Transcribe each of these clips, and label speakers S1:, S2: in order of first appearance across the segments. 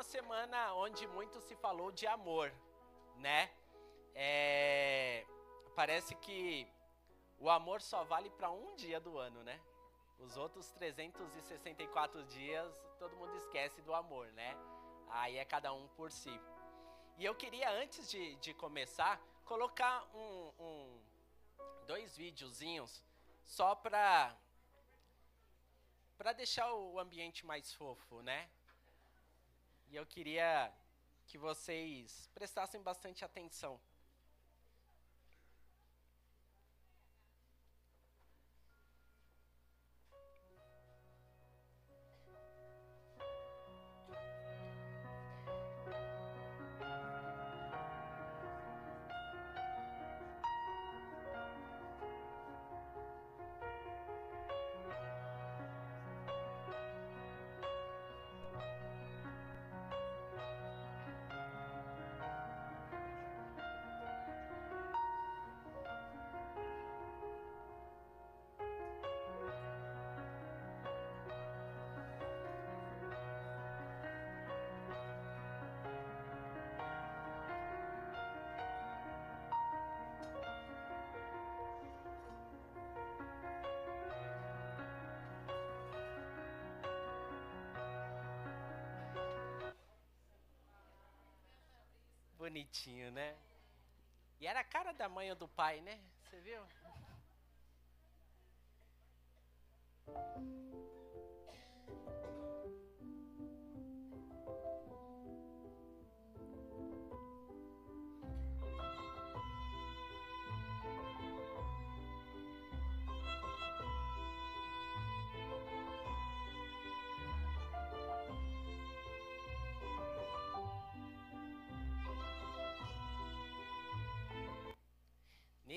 S1: uma semana onde muito se falou de amor, né? É, parece que o amor só vale para um dia do ano, né? Os outros 364 dias, todo mundo esquece do amor, né? Aí é cada um por si. E eu queria, antes de, de começar, colocar um, um dois videozinhos só para para deixar o ambiente mais fofo, né? E eu queria que vocês prestassem bastante atenção. Bonitinho, né? E era a cara da mãe ou do pai, né? Você viu?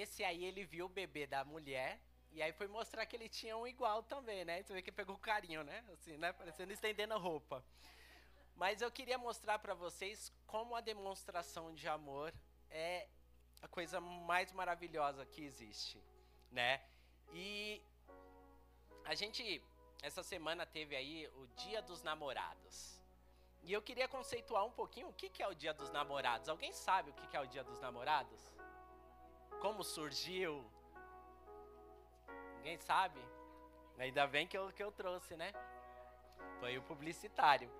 S1: Nesse aí ele viu o bebê da mulher e aí foi mostrar que ele tinha um igual também, né? Você vê que pegou carinho, né? Assim, né? Parecendo estendendo a roupa. Mas eu queria mostrar para vocês como a demonstração de amor é a coisa mais maravilhosa que existe, né? E a gente essa semana teve aí o Dia dos Namorados. E eu queria conceituar um pouquinho o que, é o Dia dos Namorados. Alguém sabe o que é o Dia dos Namorados? Como surgiu? Ninguém sabe? Ainda bem que eu, que eu trouxe, né? Foi o publicitário.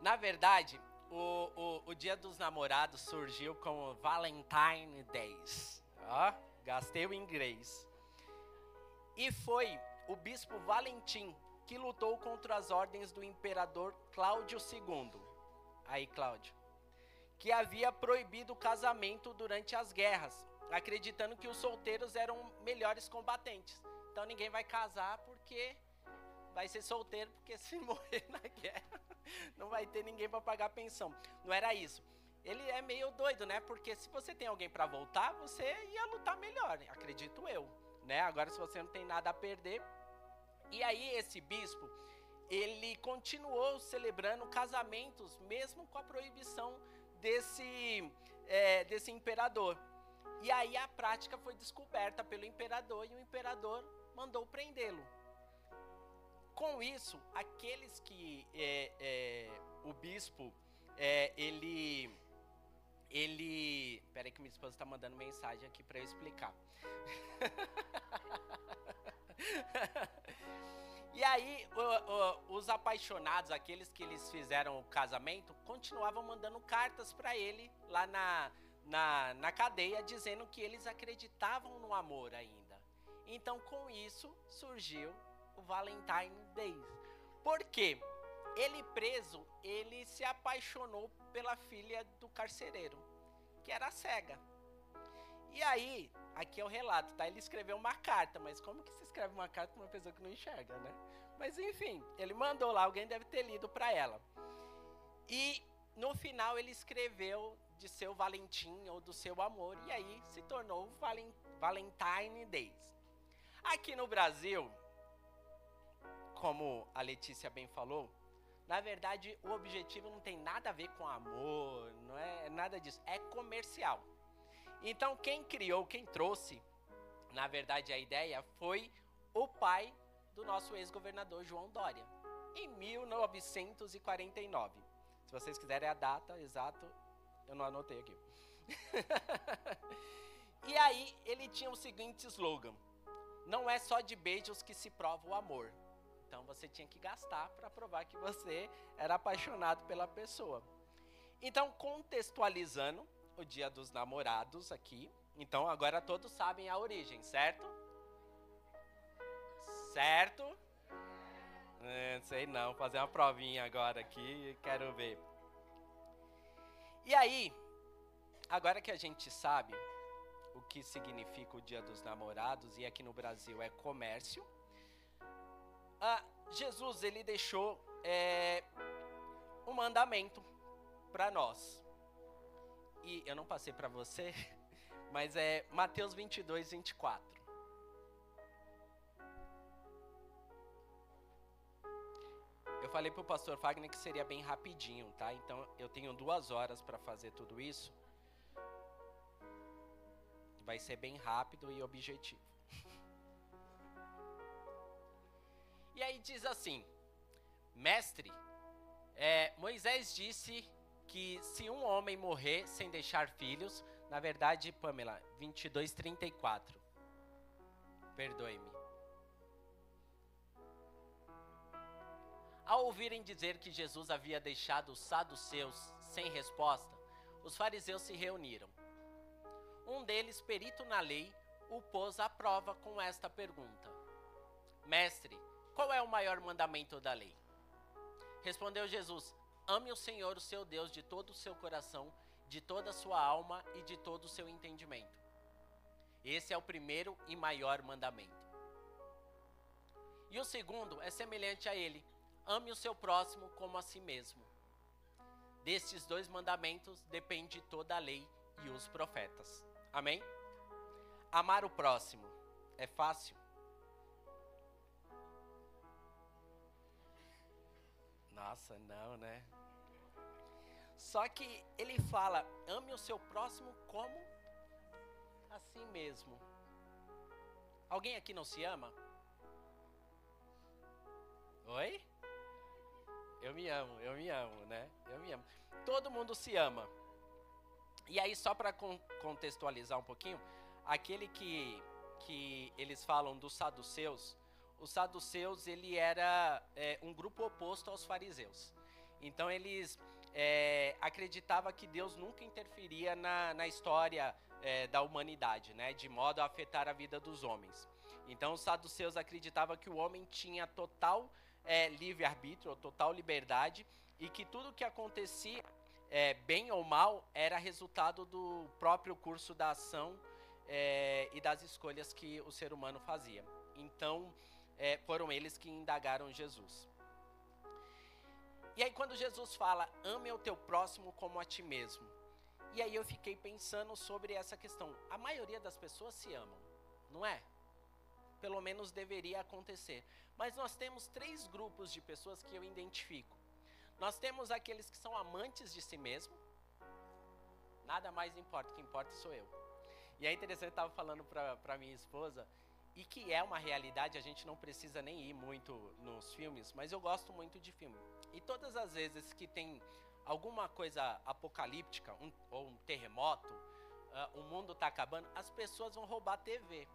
S1: Na verdade, o, o, o Dia dos Namorados surgiu como Valentine Days. Ó, gastei o inglês. E foi o bispo Valentim que lutou contra as ordens do imperador Cláudio II. Aí, Cláudio que havia proibido o casamento durante as guerras, acreditando que os solteiros eram melhores combatentes. Então ninguém vai casar porque vai ser solteiro, porque se morrer na guerra não vai ter ninguém para pagar pensão. Não era isso. Ele é meio doido, né? Porque se você tem alguém para voltar, você ia lutar melhor, acredito eu, né? Agora se você não tem nada a perder. E aí esse bispo, ele continuou celebrando casamentos mesmo com a proibição desse, é, desse imperador. E aí a prática foi descoberta pelo imperador e o imperador mandou prendê-lo. Com isso, aqueles que é, é, o bispo é, ele ele peraí que minha esposa está mandando mensagem aqui para eu explicar. E aí, o, o, os apaixonados, aqueles que eles fizeram o casamento, continuavam mandando cartas para ele lá na, na, na cadeia, dizendo que eles acreditavam no amor ainda. Então, com isso, surgiu o Valentine Days. Por quê? Ele preso, ele se apaixonou pela filha do carcereiro, que era cega. E aí, aqui é o relato, tá? Ele escreveu uma carta, mas como que se escreve uma carta para uma pessoa que não enxerga, né? Mas enfim, ele mandou lá, alguém deve ter lido para ela. E no final ele escreveu de seu Valentim ou do seu amor, e aí se tornou Valentine Days. Aqui no Brasil, como a Letícia bem falou, na verdade o objetivo não tem nada a ver com amor, não é nada disso, é comercial. Então, quem criou, quem trouxe, na verdade, a ideia foi o pai do nosso ex-governador João Dória. em 1949. Se vocês quiserem a data exata, eu não anotei aqui. e aí ele tinha o seguinte slogan: Não é só de beijos que se prova o amor. Então você tinha que gastar para provar que você era apaixonado pela pessoa. Então, contextualizando o Dia dos Namorados aqui, então agora todos sabem a origem, certo? Certo? É, sei não, fazer uma provinha agora aqui, quero ver. E aí, agora que a gente sabe o que significa o Dia dos Namorados e aqui no Brasil é comércio, Jesus ele deixou é, um mandamento para nós. E eu não passei para você, mas é Mateus 22, 24. Eu falei para o pastor Wagner que seria bem rapidinho, tá? Então eu tenho duas horas para fazer tudo isso. Vai ser bem rápido e objetivo. E aí diz assim: Mestre, é, Moisés disse que se um homem morrer sem deixar filhos, na verdade, Pamela, 22, 34. Perdoe-me. Ao ouvirem dizer que Jesus havia deixado os saduceus sem resposta, os fariseus se reuniram. Um deles, perito na lei, o pôs à prova com esta pergunta: Mestre, qual é o maior mandamento da lei? Respondeu Jesus: Ame o Senhor, o seu Deus, de todo o seu coração, de toda a sua alma e de todo o seu entendimento. Esse é o primeiro e maior mandamento. E o segundo é semelhante a ele: ame o seu próximo como a si mesmo. Destes dois mandamentos depende toda a lei e os profetas. Amém? Amar o próximo é fácil? Nossa, não, né? Só que ele fala: ame o seu próximo como assim mesmo. Alguém aqui não se ama? Oi? Eu me amo, eu me amo, né? Eu me amo. Todo mundo se ama. E aí, só para con contextualizar um pouquinho, aquele que, que eles falam dos saduceus, os saduceus ele era é, um grupo oposto aos fariseus. Então eles é, acreditavam que Deus nunca interferia na, na história é, da humanidade, né, de modo a afetar a vida dos homens. Então os saduceus acreditavam que o homem tinha total é, livre-arbítrio, total liberdade, e que tudo que acontecia, é, bem ou mal, era resultado do próprio curso da ação é, e das escolhas que o ser humano fazia. Então, é, foram eles que indagaram Jesus. E aí, quando Jesus fala, ame o teu próximo como a ti mesmo. E aí eu fiquei pensando sobre essa questão. A maioria das pessoas se amam, não é? Pelo menos deveria acontecer. Mas nós temos três grupos de pessoas que eu identifico. Nós temos aqueles que são amantes de si mesmo. Nada mais importa, o que importa sou eu. E é interessante, eu estava falando para minha esposa e que é uma realidade, a gente não precisa nem ir muito nos filmes, mas eu gosto muito de filme. E todas as vezes que tem alguma coisa apocalíptica, um, ou um terremoto, uh, o mundo está acabando, as pessoas vão roubar a TV.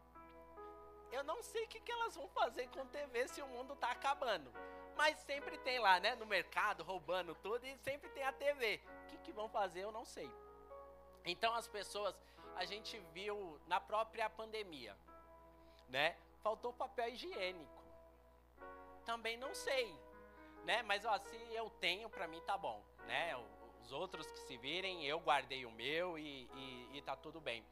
S1: Eu não sei o que, que elas vão fazer com TV se o mundo está acabando. Mas sempre tem lá, né, no mercado, roubando tudo, e sempre tem a TV. O que, que vão fazer, eu não sei. Então as pessoas, a gente viu na própria pandemia né? Faltou papel higiênico. Também não sei, né? Mas ó, se eu tenho, para mim tá bom, né? Os outros que se virem, eu guardei o meu e, e, e tá tudo bem.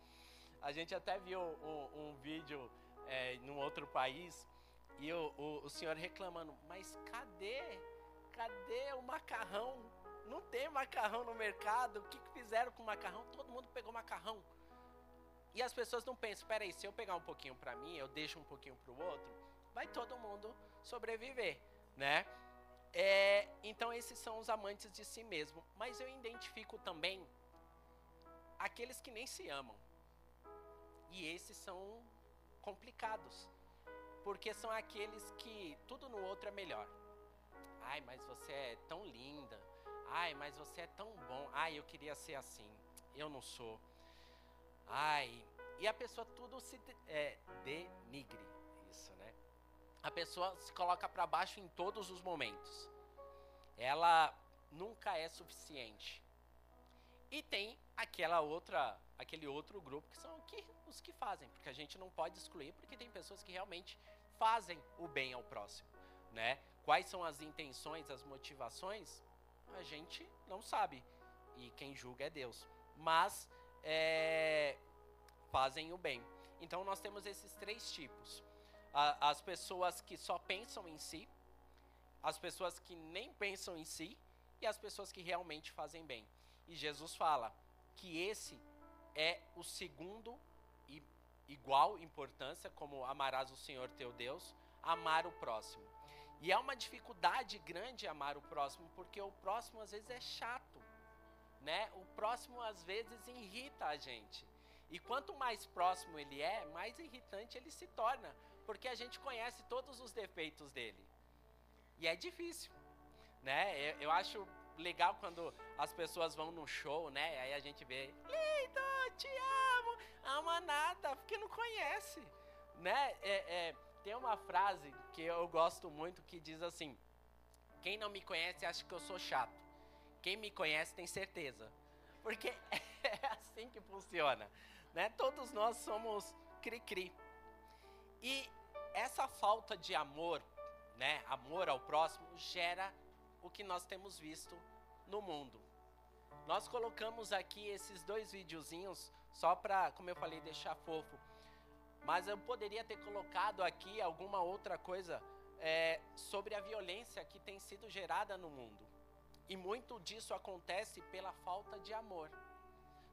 S1: A gente até viu um, um vídeo é, num outro país e o, o, o senhor reclamando, mas cadê? Cadê o macarrão? Não tem macarrão no mercado. O que, que fizeram com o macarrão? Todo mundo pegou macarrão. E as pessoas não pensam, peraí, se eu pegar um pouquinho para mim, eu deixo um pouquinho para o outro, vai todo mundo sobreviver, né? É, então esses são os amantes de si mesmo. Mas eu identifico também aqueles que nem se amam. E esses são complicados. Porque são aqueles que tudo no outro é melhor. Ai, mas você é tão linda. Ai, mas você é tão bom. Ai, eu queria ser assim. Eu não sou. Ai, e a pessoa tudo se é, denigre? A pessoa se coloca para baixo em todos os momentos. Ela nunca é suficiente. E tem aquela outra, aquele outro grupo que são que, os que fazem, porque a gente não pode excluir, porque tem pessoas que realmente fazem o bem ao próximo, né? Quais são as intenções, as motivações? A gente não sabe e quem julga é Deus. Mas é, fazem o bem. Então nós temos esses três tipos: as pessoas que só pensam em si, as pessoas que nem pensam em si e as pessoas que realmente fazem bem. E Jesus fala que esse é o segundo e igual importância, como amarás o Senhor teu Deus, amar o próximo. E é uma dificuldade grande amar o próximo, porque o próximo às vezes é chato, né? O próximo às vezes irrita a gente. E quanto mais próximo ele é, mais irritante ele se torna, porque a gente conhece todos os defeitos dele. E é difícil, né? Eu, eu acho legal quando as pessoas vão no show, né? Aí a gente vê, lindo, te amo, ama nada, porque não conhece, né? É, é, tem uma frase que eu gosto muito que diz assim: quem não me conhece acha que eu sou chato. Quem me conhece tem certeza. Porque é assim que funciona. Né? Todos nós somos cri-cri. E essa falta de amor, né, amor ao próximo, gera o que nós temos visto no mundo. Nós colocamos aqui esses dois videozinhos só para, como eu falei, deixar fofo. Mas eu poderia ter colocado aqui alguma outra coisa é, sobre a violência que tem sido gerada no mundo. E muito disso acontece pela falta de amor.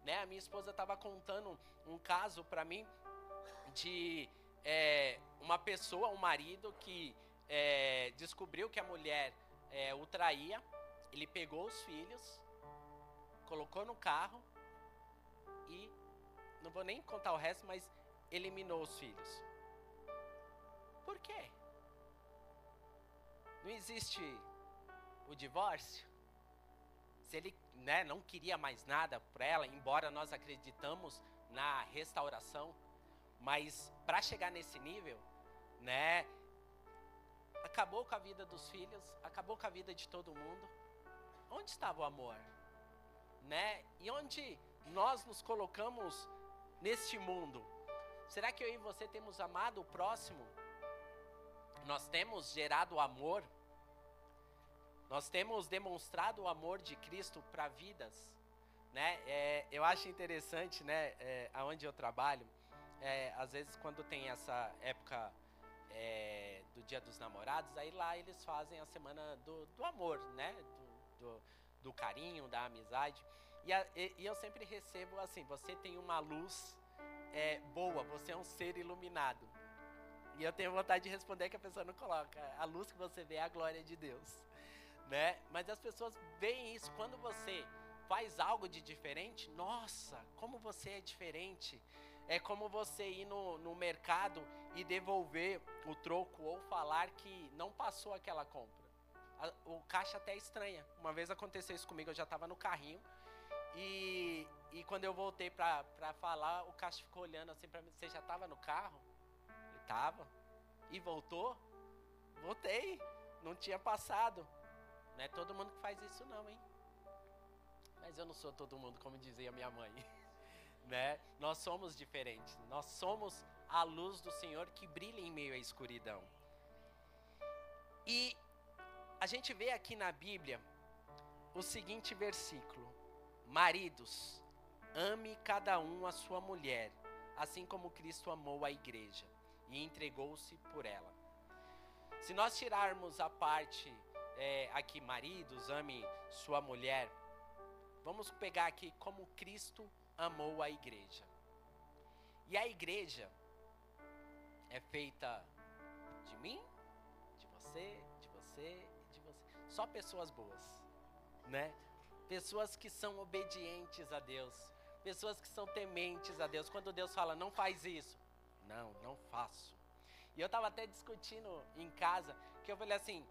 S1: Né? A minha esposa estava contando um caso para mim de é, uma pessoa, um marido que é, descobriu que a mulher é, o traía. Ele pegou os filhos, colocou no carro e não vou nem contar o resto, mas eliminou os filhos. Por quê? Não existe o divórcio? Se ele né, não queria mais nada para ela, embora nós acreditamos na restauração, mas para chegar nesse nível, né, acabou com a vida dos filhos, acabou com a vida de todo mundo. Onde estava o amor? Né? E onde nós nos colocamos neste mundo? Será que eu e você temos amado o próximo? Nós temos gerado amor nós temos demonstrado o amor de Cristo para vidas, né? É, eu acho interessante, né? É, aonde eu trabalho, é, às vezes quando tem essa época é, do Dia dos Namorados, aí lá eles fazem a semana do, do amor, né? Do, do, do, carinho, da amizade. E, a, e, e, eu sempre recebo assim: você tem uma luz é, boa, você é um ser iluminado. E eu tenho vontade de responder que a pessoa não coloca. A luz que você vê é a glória de Deus né? Mas as pessoas veem isso quando você faz algo de diferente. Nossa, como você é diferente. É como você ir no, no mercado e devolver o troco ou falar que não passou aquela compra. A, o caixa até estranha. Uma vez aconteceu isso comigo, eu já estava no carrinho. E, e quando eu voltei pra falar, o caixa ficou olhando assim pra mim: Você já estava no carro? Ele tava. E voltou? Voltei. Não tinha passado. Não é todo mundo que faz isso não, hein? Mas eu não sou todo mundo, como dizia minha mãe. né? Nós somos diferentes. Nós somos a luz do Senhor que brilha em meio à escuridão. E a gente vê aqui na Bíblia o seguinte versículo: Maridos, ame cada um a sua mulher, assim como Cristo amou a igreja e entregou-se por ela. Se nós tirarmos a parte é, aqui, maridos, ame sua mulher. Vamos pegar aqui como Cristo amou a igreja. E a igreja é feita de mim, de você, de você, de você. Só pessoas boas, né? Pessoas que são obedientes a Deus. Pessoas que são tementes a Deus. Quando Deus fala, não faz isso. Não, não faço. E eu estava até discutindo em casa, que eu falei assim,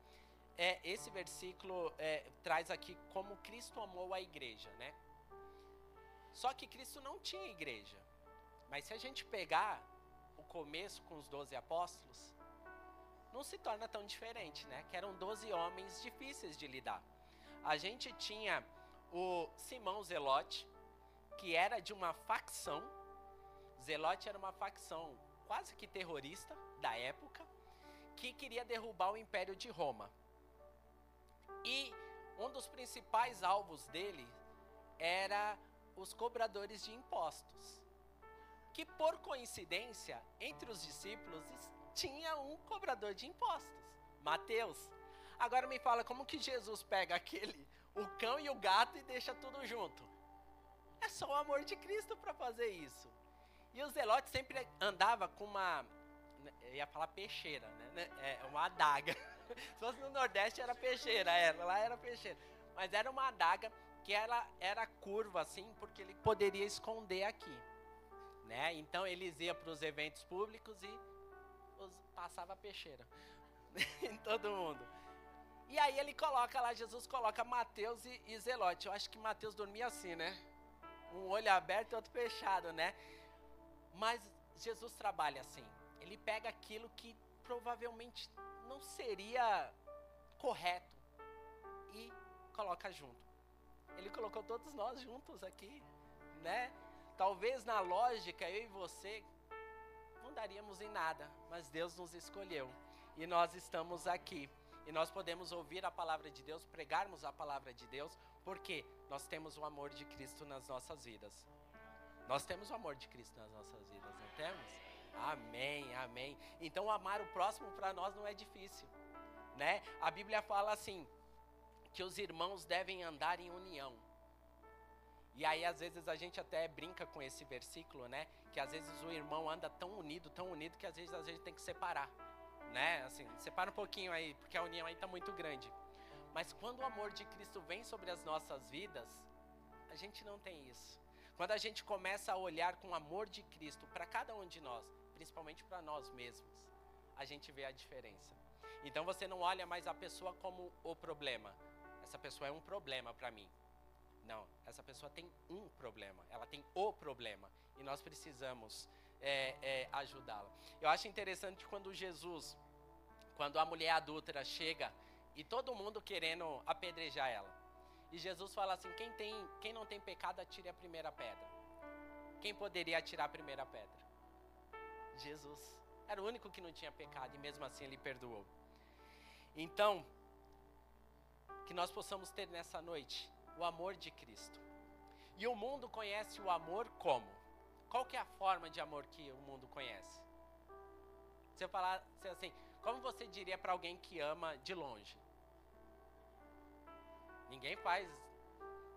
S1: é, esse versículo é, traz aqui como Cristo amou a igreja, né? Só que Cristo não tinha igreja. Mas se a gente pegar o começo com os doze apóstolos, não se torna tão diferente, né? Que eram doze homens difíceis de lidar. A gente tinha o Simão Zelote, que era de uma facção. Zelote era uma facção quase que terrorista da época, que queria derrubar o Império de Roma. E um dos principais alvos dele era os cobradores de impostos. Que por coincidência, entre os discípulos tinha um cobrador de impostos, Mateus. Agora me fala como que Jesus pega aquele o cão e o gato e deixa tudo junto. É só o amor de Cristo para fazer isso. E o Zelote sempre andava com uma eu ia falar peixeira, né? É uma adaga. Se fosse no Nordeste era peixeira, era, lá era peixeira. Mas era uma adaga que ela era curva assim, porque ele poderia esconder aqui. Né? Então eles iam para os eventos públicos e os, passava peixeira em todo mundo. E aí ele coloca lá, Jesus coloca Mateus e, e Zelote. Eu acho que Mateus dormia assim, né? Um olho aberto e outro fechado, né? Mas Jesus trabalha assim. Ele pega aquilo que provavelmente não seria correto e coloca junto. Ele colocou todos nós juntos aqui, né? Talvez na lógica eu e você não daríamos em nada, mas Deus nos escolheu e nós estamos aqui. E nós podemos ouvir a palavra de Deus, pregarmos a palavra de Deus, porque nós temos o amor de Cristo nas nossas vidas. Nós temos o amor de Cristo nas nossas vidas, não temos? Amém, amém. Então amar o próximo para nós não é difícil, né? A Bíblia fala assim que os irmãos devem andar em união. E aí às vezes a gente até brinca com esse versículo, né? Que às vezes o irmão anda tão unido, tão unido que às vezes a gente tem que separar né? Assim, separa um pouquinho aí, porque a união aí está muito grande. Mas quando o amor de Cristo vem sobre as nossas vidas, a gente não tem isso. Quando a gente começa a olhar com o amor de Cristo para cada um de nós, principalmente para nós mesmos, a gente vê a diferença. Então você não olha mais a pessoa como o problema. Essa pessoa é um problema para mim. Não, essa pessoa tem um problema. Ela tem o problema. E nós precisamos é, é, ajudá-la. Eu acho interessante quando Jesus, quando a mulher adúltera chega e todo mundo querendo apedrejar ela. E Jesus fala assim: quem, tem, quem não tem pecado, atire a primeira pedra. Quem poderia atirar a primeira pedra? Jesus. Era o único que não tinha pecado e mesmo assim ele perdoou. Então, que nós possamos ter nessa noite o amor de Cristo. E o mundo conhece o amor como? Qual que é a forma de amor que o mundo conhece? Se eu falar assim, como você diria para alguém que ama de longe? Ninguém faz,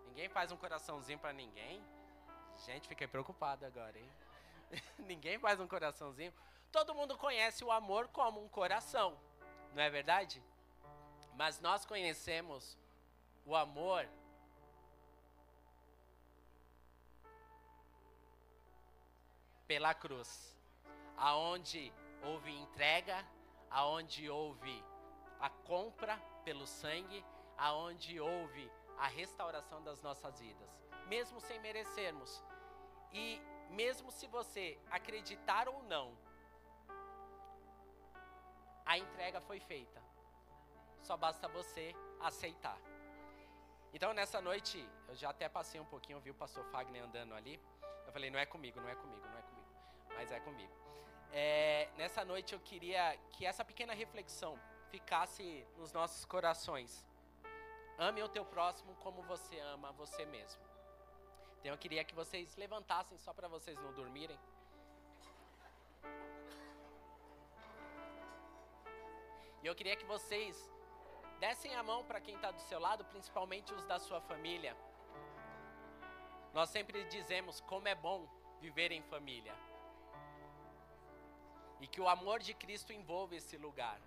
S1: ninguém faz um coraçãozinho para ninguém. Gente, fiquei preocupado agora, hein? ninguém faz um coraçãozinho. Todo mundo conhece o amor como um coração, não é verdade? Mas nós conhecemos o amor pela cruz, aonde houve entrega, aonde houve a compra pelo sangue, aonde houve a restauração das nossas vidas, mesmo sem merecermos. E mesmo se você acreditar ou não, a entrega foi feita. Só basta você aceitar. Então nessa noite, eu já até passei um pouquinho, vi o pastor Fagner andando ali. Eu falei, não é comigo, não é comigo, não é comigo mas é comigo. É, nessa noite eu queria que essa pequena reflexão ficasse nos nossos corações. Ame o teu próximo como você ama você mesmo. Então eu queria que vocês levantassem só para vocês não dormirem. E eu queria que vocês dessem a mão para quem está do seu lado, principalmente os da sua família. Nós sempre dizemos como é bom viver em família e que o amor de Cristo envolva esse lugar.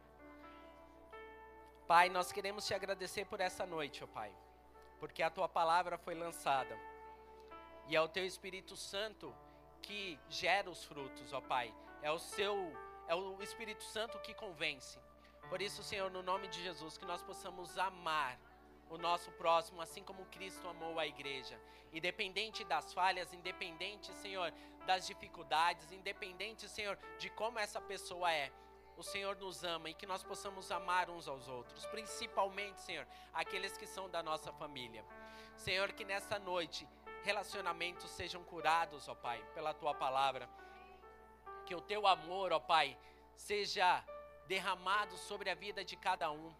S1: Pai, nós queremos te agradecer por essa noite, ó Pai, porque a tua palavra foi lançada e é o teu Espírito Santo que gera os frutos, ó Pai. É o seu é o Espírito Santo que convence. Por isso, Senhor, no nome de Jesus, que nós possamos amar o nosso próximo, assim como Cristo amou a igreja. Independente das falhas, independente, Senhor, das dificuldades, independente, Senhor, de como essa pessoa é. O Senhor nos ama e que nós possamos amar uns aos outros, principalmente, Senhor, aqueles que são da nossa família. Senhor, que nessa noite relacionamentos sejam curados, ó Pai, pela tua palavra. Que o teu amor, ó Pai, seja derramado sobre a vida de cada um.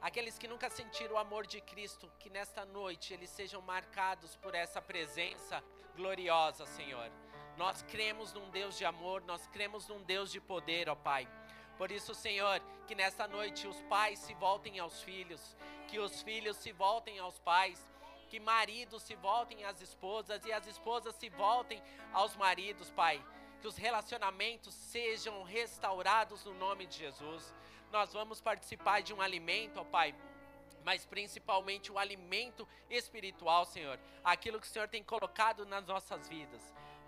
S1: Aqueles que nunca sentiram o amor de Cristo, que nesta noite eles sejam marcados por essa presença gloriosa, Senhor. Nós cremos num Deus de amor, nós cremos num Deus de poder, ó Pai. Por isso, Senhor, que nesta noite os pais se voltem aos filhos, que os filhos se voltem aos pais, que maridos se voltem às esposas e as esposas se voltem aos maridos, Pai. Que os relacionamentos sejam restaurados no nome de Jesus nós vamos participar de um alimento, ó Pai, mas principalmente o alimento espiritual, Senhor. Aquilo que o Senhor tem colocado nas nossas vidas.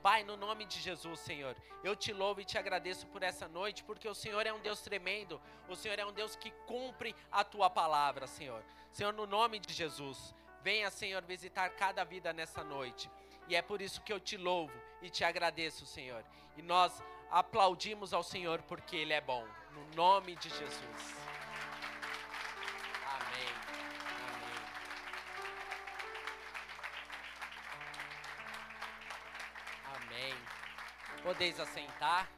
S1: Pai, no nome de Jesus, Senhor, eu te louvo e te agradeço por essa noite, porque o Senhor é um Deus tremendo, o Senhor é um Deus que cumpre a tua palavra, Senhor. Senhor, no nome de Jesus, venha, Senhor, visitar cada vida nessa noite. E é por isso que eu te louvo e te agradeço, Senhor. E nós aplaudimos ao Senhor porque Ele é bom. No nome de Jesus. Amém. Amém. Amém. Podeis assentar.